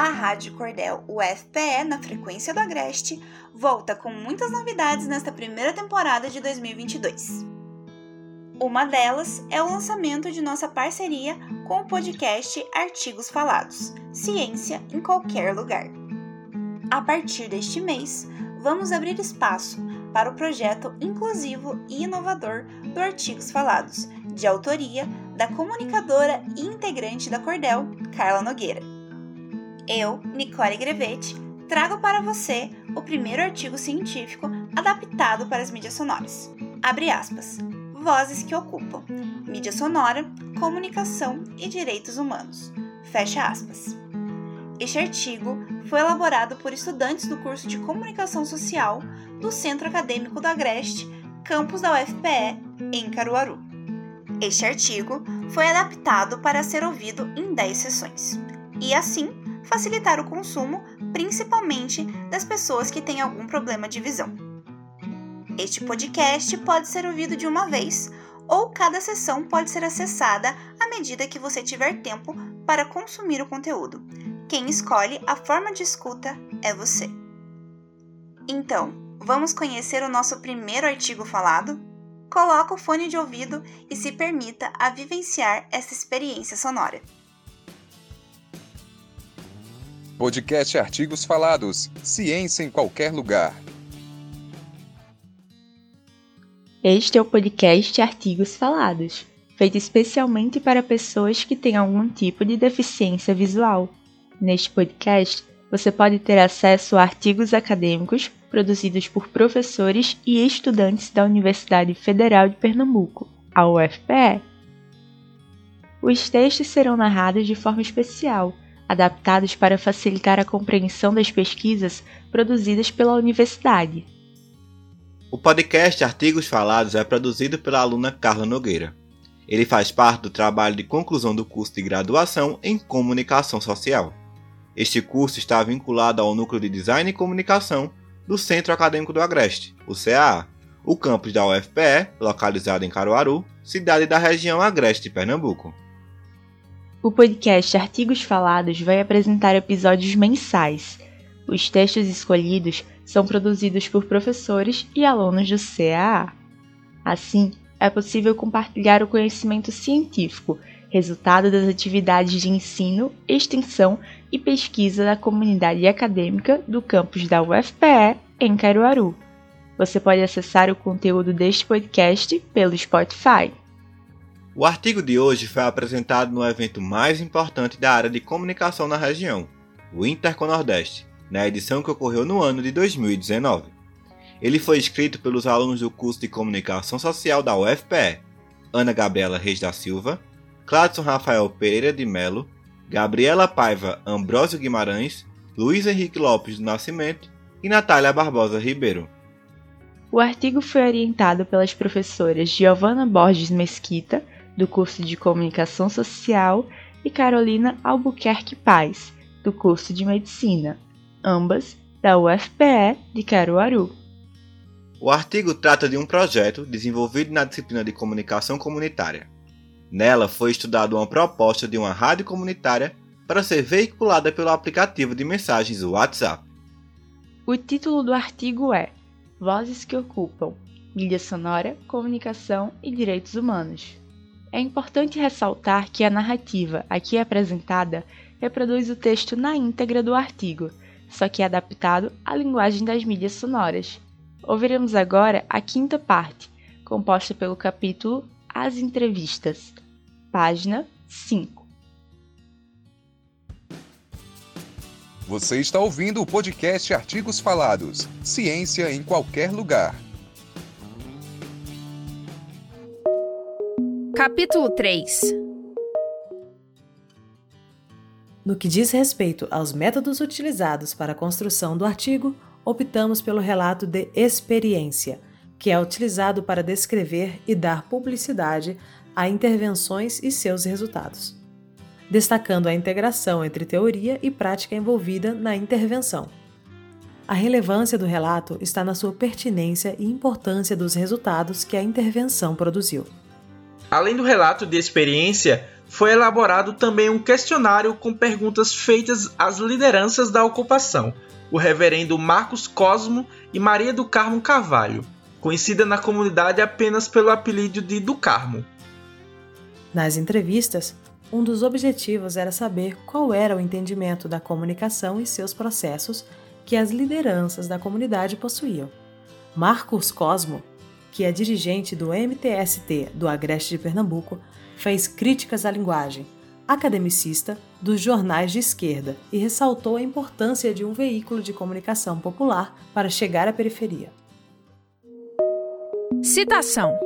a Rádio Cordel UFPE na frequência do Agreste volta com muitas novidades nesta primeira temporada de 2022. Uma delas é o lançamento de nossa parceria com o podcast Artigos Falados Ciência em Qualquer Lugar. A partir deste mês, vamos abrir espaço para o projeto inclusivo e inovador do Artigos Falados, de autoria da comunicadora e integrante da Cordel, Carla Nogueira. Eu, Nicole Grevetti, trago para você o primeiro artigo científico adaptado para as mídias sonoras. Abre aspas. Vozes que ocupam. Mídia sonora, comunicação e direitos humanos. Fecha aspas. Este artigo foi elaborado por estudantes do curso de Comunicação Social do Centro Acadêmico do Agreste, campus da UFPE, em Caruaru. Este artigo foi adaptado para ser ouvido em 10 sessões e, assim, facilitar o consumo, principalmente das pessoas que têm algum problema de visão. Este podcast pode ser ouvido de uma vez ou cada sessão pode ser acessada à medida que você tiver tempo para consumir o conteúdo. Quem escolhe a forma de escuta é você. Então, vamos conhecer o nosso primeiro artigo falado? Coloque o fone de ouvido e se permita a vivenciar essa experiência sonora. Podcast Artigos Falados. Ciência em qualquer lugar. Este é o podcast Artigos Falados, feito especialmente para pessoas que têm algum tipo de deficiência visual. Neste podcast, você pode ter acesso a artigos acadêmicos produzidos por professores e estudantes da Universidade Federal de Pernambuco, a UFPE. Os textos serão narrados de forma especial adaptados para facilitar a compreensão das pesquisas produzidas pela universidade. O podcast Artigos Falados é produzido pela aluna Carla Nogueira. Ele faz parte do trabalho de conclusão do curso de graduação em Comunicação Social. Este curso está vinculado ao Núcleo de Design e Comunicação do Centro Acadêmico do Agreste, o CAA, o campus da UFPE, localizado em Caruaru, cidade da região Agreste de Pernambuco. O podcast Artigos Falados vai apresentar episódios mensais. Os textos escolhidos são produzidos por professores e alunos do CAA. Assim, é possível compartilhar o conhecimento científico, resultado das atividades de ensino, extensão e pesquisa da comunidade acadêmica do campus da UFPE em Caruaru. Você pode acessar o conteúdo deste podcast pelo Spotify. O artigo de hoje foi apresentado no evento mais importante da área de comunicação na região, o Interconordeste, na edição que ocorreu no ano de 2019. Ele foi escrito pelos alunos do curso de Comunicação Social da UFPE, Ana Gabriela Reis da Silva, Cladson Rafael Pereira de Melo, Gabriela Paiva Ambrósio Guimarães, Luiz Henrique Lopes do Nascimento e Natália Barbosa Ribeiro. O artigo foi orientado pelas professoras Giovana Borges Mesquita, do curso de Comunicação Social, e Carolina Albuquerque Paz, do curso de Medicina, ambas da UFPE de Caruaru. O artigo trata de um projeto desenvolvido na disciplina de Comunicação Comunitária. Nela foi estudada uma proposta de uma rádio comunitária para ser veiculada pelo aplicativo de mensagens WhatsApp. O título do artigo é Vozes que ocupam mídia sonora, comunicação e direitos humanos. É importante ressaltar que a narrativa aqui apresentada reproduz o texto na íntegra do artigo, só que é adaptado à linguagem das mídias sonoras. Ouviremos agora a quinta parte, composta pelo capítulo As Entrevistas, página 5. Você está ouvindo o podcast Artigos Falados Ciência em Qualquer Lugar. Capítulo 3 No que diz respeito aos métodos utilizados para a construção do artigo, optamos pelo relato de experiência, que é utilizado para descrever e dar publicidade a intervenções e seus resultados, destacando a integração entre teoria e prática envolvida na intervenção. A relevância do relato está na sua pertinência e importância dos resultados que a intervenção produziu. Além do relato de experiência, foi elaborado também um questionário com perguntas feitas às lideranças da ocupação, o reverendo Marcos Cosmo e Maria do Carmo Carvalho, conhecida na comunidade apenas pelo apelido de do Carmo. Nas entrevistas, um dos objetivos era saber qual era o entendimento da comunicação e seus processos que as lideranças da comunidade possuíam. Marcos Cosmo, que é dirigente do MTST do Agreste de Pernambuco, fez críticas à linguagem, academicista dos jornais de esquerda e ressaltou a importância de um veículo de comunicação popular para chegar à periferia. Citação: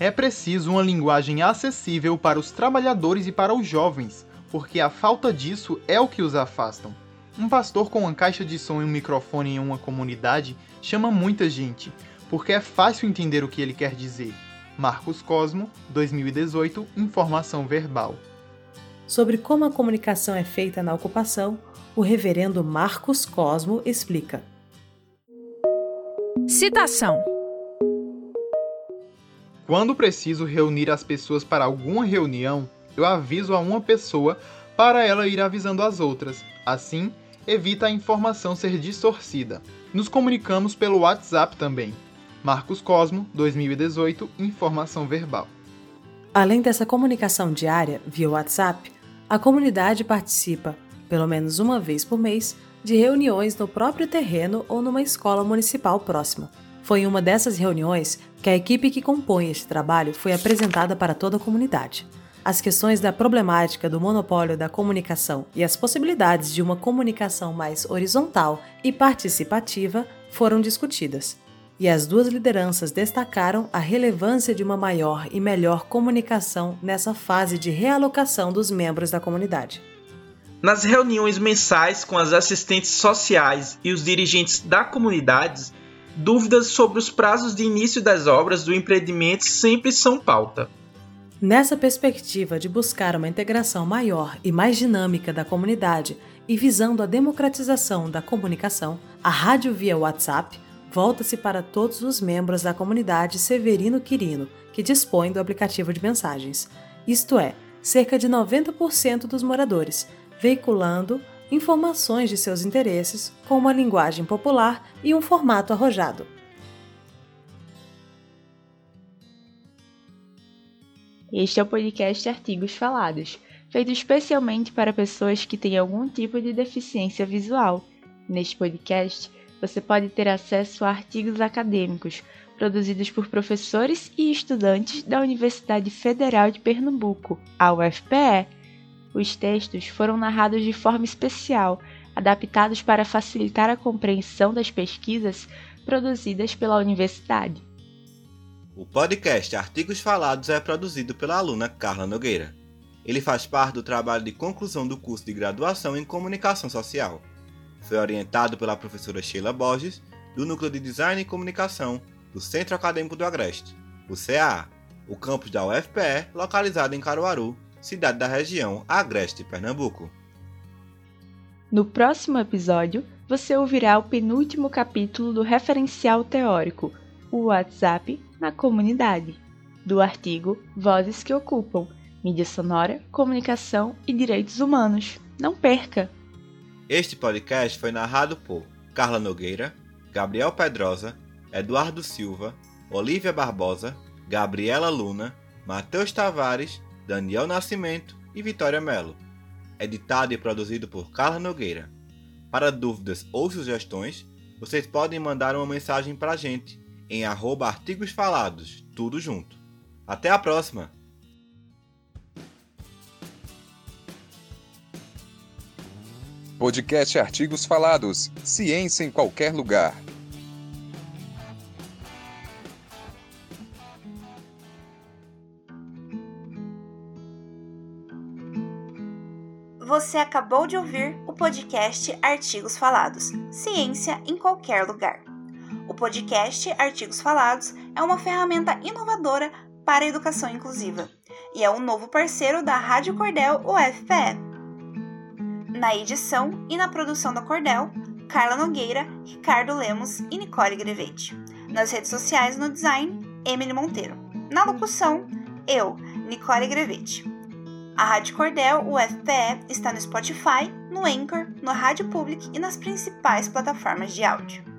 É preciso uma linguagem acessível para os trabalhadores e para os jovens, porque a falta disso é o que os afastam. Um pastor com uma caixa de som e um microfone em uma comunidade chama muita gente, porque é fácil entender o que ele quer dizer. Marcos Cosmo, 2018, Informação Verbal. Sobre como a comunicação é feita na ocupação, o reverendo Marcos Cosmo explica. Citação: Quando preciso reunir as pessoas para alguma reunião, eu aviso a uma pessoa para ela ir avisando as outras. Assim, evita a informação ser distorcida. Nos comunicamos pelo WhatsApp também. Marcos Cosmo, 2018, Informação Verbal. Além dessa comunicação diária via WhatsApp, a comunidade participa, pelo menos uma vez por mês, de reuniões no próprio terreno ou numa escola municipal próxima. Foi em uma dessas reuniões que a equipe que compõe este trabalho foi apresentada para toda a comunidade. As questões da problemática do monopólio da comunicação e as possibilidades de uma comunicação mais horizontal e participativa foram discutidas. E as duas lideranças destacaram a relevância de uma maior e melhor comunicação nessa fase de realocação dos membros da comunidade. Nas reuniões mensais com as assistentes sociais e os dirigentes da comunidade, dúvidas sobre os prazos de início das obras do empreendimento sempre são pauta. Nessa perspectiva de buscar uma integração maior e mais dinâmica da comunidade e visando a democratização da comunicação, a rádio via WhatsApp volta-se para todos os membros da comunidade Severino Quirino, que dispõe do aplicativo de mensagens, isto é, cerca de 90% dos moradores, veiculando informações de seus interesses com uma linguagem popular e um formato arrojado. Este é o podcast Artigos Falados, feito especialmente para pessoas que têm algum tipo de deficiência visual. Neste podcast, você pode ter acesso a artigos acadêmicos produzidos por professores e estudantes da Universidade Federal de Pernambuco, a UFPE. Os textos foram narrados de forma especial, adaptados para facilitar a compreensão das pesquisas produzidas pela universidade. O podcast Artigos Falados é produzido pela aluna Carla Nogueira. Ele faz parte do trabalho de conclusão do curso de graduação em Comunicação Social. Foi orientado pela professora Sheila Borges, do Núcleo de Design e Comunicação do Centro Acadêmico do Agreste, o CAA, o campus da UFPE, localizado em Caruaru, cidade da região Agreste, Pernambuco. No próximo episódio, você ouvirá o penúltimo capítulo do referencial teórico, o WhatsApp na comunidade, do artigo Vozes que Ocupam, Mídia Sonora, Comunicação e Direitos Humanos. Não perca! Este podcast foi narrado por Carla Nogueira, Gabriel Pedrosa, Eduardo Silva, Olivia Barbosa, Gabriela Luna, Matheus Tavares, Daniel Nascimento e Vitória Melo. Editado e produzido por Carla Nogueira. Para dúvidas ou sugestões, vocês podem mandar uma mensagem para a gente em arroba artigos falados, tudo junto. Até a próxima! Podcast Artigos Falados. Ciência em qualquer lugar. Você acabou de ouvir o podcast Artigos Falados. Ciência em qualquer lugar. Podcast Artigos Falados é uma ferramenta inovadora para a educação inclusiva e é um novo parceiro da Rádio Cordel UFPE. Na edição e na produção da Cordel, Carla Nogueira, Ricardo Lemos e Nicole Grevete. Nas redes sociais no design, Emily Monteiro. Na locução, eu, Nicole Grevete. A Rádio Cordel UFPE está no Spotify, no Anchor, no Rádio Public e nas principais plataformas de áudio.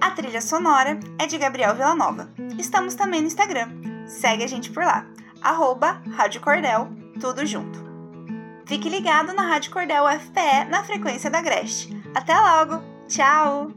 A trilha sonora é de Gabriel Villanova. Estamos também no Instagram. Segue a gente por lá. Arroba Rádio Cordel, tudo junto. Fique ligado na Rádio Cordel UFPE na frequência da Agreste. Até logo! Tchau!